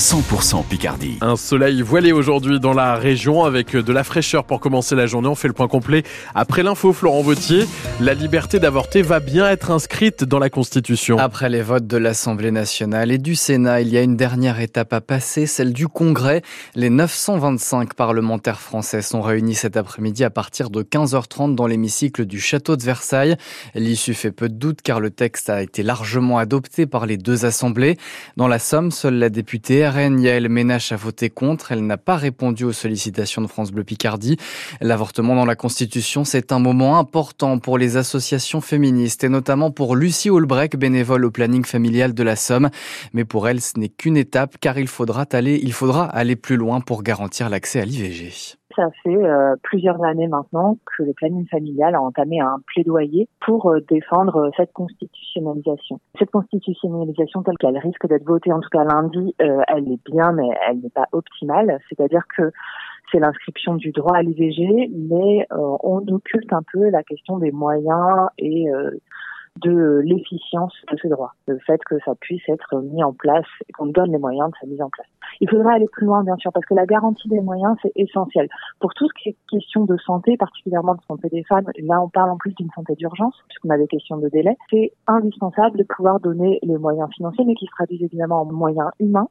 100% Picardie. Un soleil voilé aujourd'hui dans la région avec de la fraîcheur pour commencer la journée. On fait le point complet après l'info Florent Vautier. La liberté d'avorter va bien être inscrite dans la Constitution. Après les votes de l'Assemblée nationale et du Sénat, il y a une dernière étape à passer, celle du Congrès. Les 925 parlementaires français sont réunis cet après-midi à partir de 15h30 dans l'hémicycle du château de Versailles. L'issue fait peu de doute car le texte a été largement adopté par les deux assemblées. Dans la Somme, seule la députée RN Yael Ménache a voté contre. Elle n'a pas répondu aux sollicitations de France Bleu Picardie. L'avortement dans la Constitution, c'est un moment important pour les associations féministes et notamment pour Lucie Holbrecht, bénévole au planning familial de la Somme. Mais pour elle, ce n'est qu'une étape car il faudra aller, il faudra aller plus loin pour garantir l'accès à l'IVG. Ça fait euh, plusieurs années maintenant que le planning familial a entamé un plaidoyer pour euh, défendre euh, cette constitutionnalisation. Cette constitutionnalisation telle qu'elle risque d'être votée, en tout cas lundi, elle est bien, mais elle n'est pas optimale. C'est-à-dire que c'est l'inscription du droit à l'IVG, mais on occulte un peu la question des moyens et de l'efficience de ce droit, le fait que ça puisse être mis en place et qu'on donne les moyens de sa mise en place. Il faudra aller plus loin, bien sûr, parce que la garantie des moyens, c'est essentiel. Pour tout ce qui est question de santé, particulièrement de santé des femmes, là, on parle en plus d'une santé d'urgence, puisqu'on a des questions de délai. C'est indispensable de pouvoir donner les moyens financiers, mais qui se traduisent évidemment en moyens humains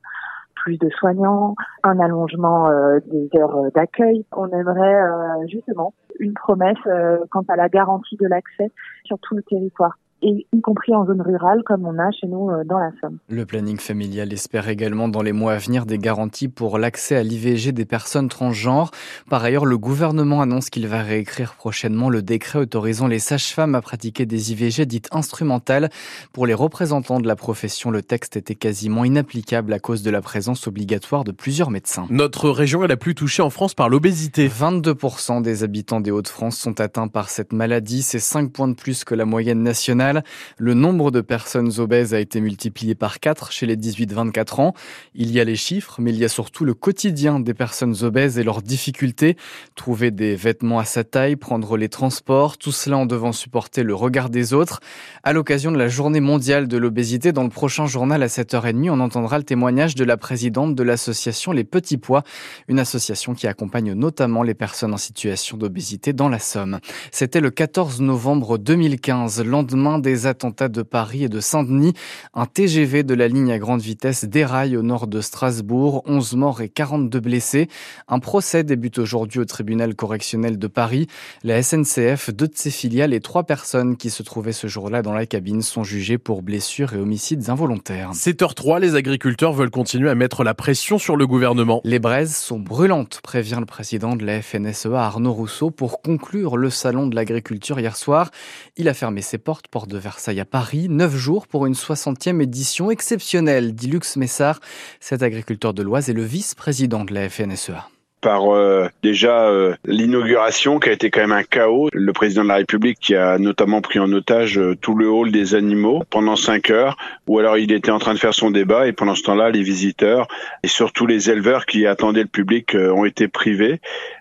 plus de soignants, un allongement euh, des heures d'accueil. On aimerait euh, justement une promesse euh, quant à la garantie de l'accès sur tout le territoire et y compris en zone rurale comme on a chez nous euh, dans la Somme. Le planning familial espère également dans les mois à venir des garanties pour l'accès à l'IVG des personnes transgenres. Par ailleurs, le gouvernement annonce qu'il va réécrire prochainement le décret autorisant les sages-femmes à pratiquer des IVG dites instrumentales. Pour les représentants de la profession, le texte était quasiment inapplicable à cause de la présence obligatoire de plusieurs médecins. Notre région est la plus touchée en France par l'obésité. 22% des habitants des Hauts-de-France sont atteints par cette maladie. C'est 5 points de plus que la moyenne nationale. Le nombre de personnes obèses a été multiplié par 4 chez les 18-24 ans. Il y a les chiffres, mais il y a surtout le quotidien des personnes obèses et leurs difficultés. Trouver des vêtements à sa taille, prendre les transports, tout cela en devant supporter le regard des autres. À l'occasion de la journée mondiale de l'obésité, dans le prochain journal à 7h30, on entendra le témoignage de la présidente de l'association Les Petits Pois, une association qui accompagne notamment les personnes en situation d'obésité dans la Somme. C'était le 14 novembre 2015, lendemain des attentats de Paris et de Saint-Denis. Un TGV de la ligne à grande vitesse déraille au nord de Strasbourg. 11 morts et 42 blessés. Un procès débute aujourd'hui au tribunal correctionnel de Paris. La SNCF, deux de ses filiales et trois personnes qui se trouvaient ce jour-là dans la cabine sont jugées pour blessures et homicides involontaires. 7h03, les agriculteurs veulent continuer à mettre la pression sur le gouvernement. Les braises sont brûlantes, prévient le président de la FNSEA Arnaud Rousseau pour conclure le salon de l'agriculture hier soir. Il a fermé ses portes pour de Versailles à Paris. Neuf jours pour une 60e édition exceptionnelle, dit Lux Messard. Cet agriculteur de l'Oise est le vice-président de la FNSEA par euh, déjà euh, l'inauguration qui a été quand même un chaos. Le président de la République qui a notamment pris en otage euh, tout le hall des animaux pendant cinq heures, ou alors il était en train de faire son débat et pendant ce temps-là, les visiteurs et surtout les éleveurs qui attendaient le public ont été privés.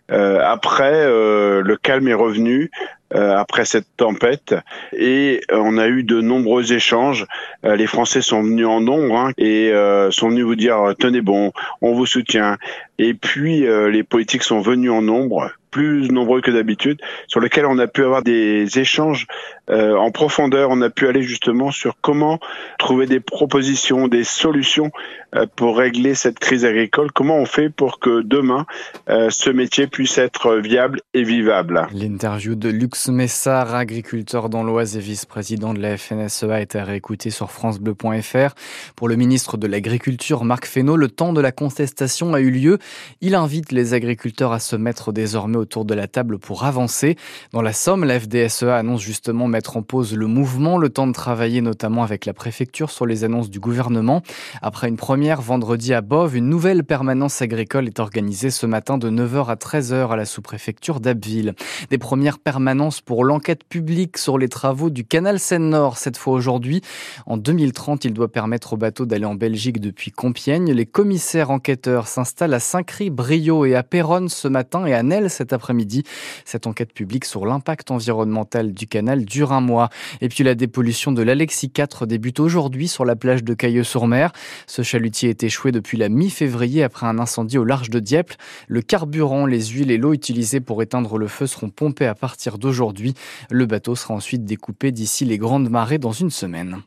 Après, le calme est revenu. Euh, après cette tempête et euh, on a eu de nombreux échanges. Euh, les Français sont venus en nombre hein, et sont venus vous dire tenez bon, on vous soutient. Et puis les politiques sont venus en nombre plus nombreux que d'habitude, sur lesquels on a pu avoir des échanges euh, en profondeur. On a pu aller justement sur comment trouver des propositions, des solutions euh, pour régler cette crise agricole. Comment on fait pour que demain, euh, ce métier puisse être viable et vivable? L'interview de Lux Messard, agriculteur dans l'Oise et vice-président de la FNSEA, a été réécoutée sur francebleu.fr. Pour le ministre de l'Agriculture, Marc Fesneau, le temps de la contestation a eu lieu. Il invite les agriculteurs à se mettre désormais autour de la table pour avancer. Dans la Somme, la FDSEA annonce justement mettre en pause le mouvement, le temps de travailler notamment avec la préfecture sur les annonces du gouvernement. Après une première vendredi à Bove, une nouvelle permanence agricole est organisée ce matin de 9h à 13h à la sous-préfecture d'Abbeville. Des premières permanences pour l'enquête publique sur les travaux du canal Seine-Nord, cette fois aujourd'hui. En 2030, il doit permettre aux bateaux d'aller en Belgique depuis Compiègne. Les commissaires enquêteurs s'installent à Saint-Cry, Brio et à Péronne ce matin et à Nel cet après-midi. Cette enquête publique sur l'impact environnemental du canal dure un mois. Et puis la dépollution de l'Alexis 4 débute aujourd'hui sur la plage de Cailleux-sur-Mer. Ce chalutier est échoué depuis la mi-février après un incendie au large de Dieppe. Le carburant, les huiles et l'eau utilisées pour éteindre le feu seront pompés à partir d'aujourd'hui. Le bateau sera ensuite découpé d'ici les grandes marées dans une semaine.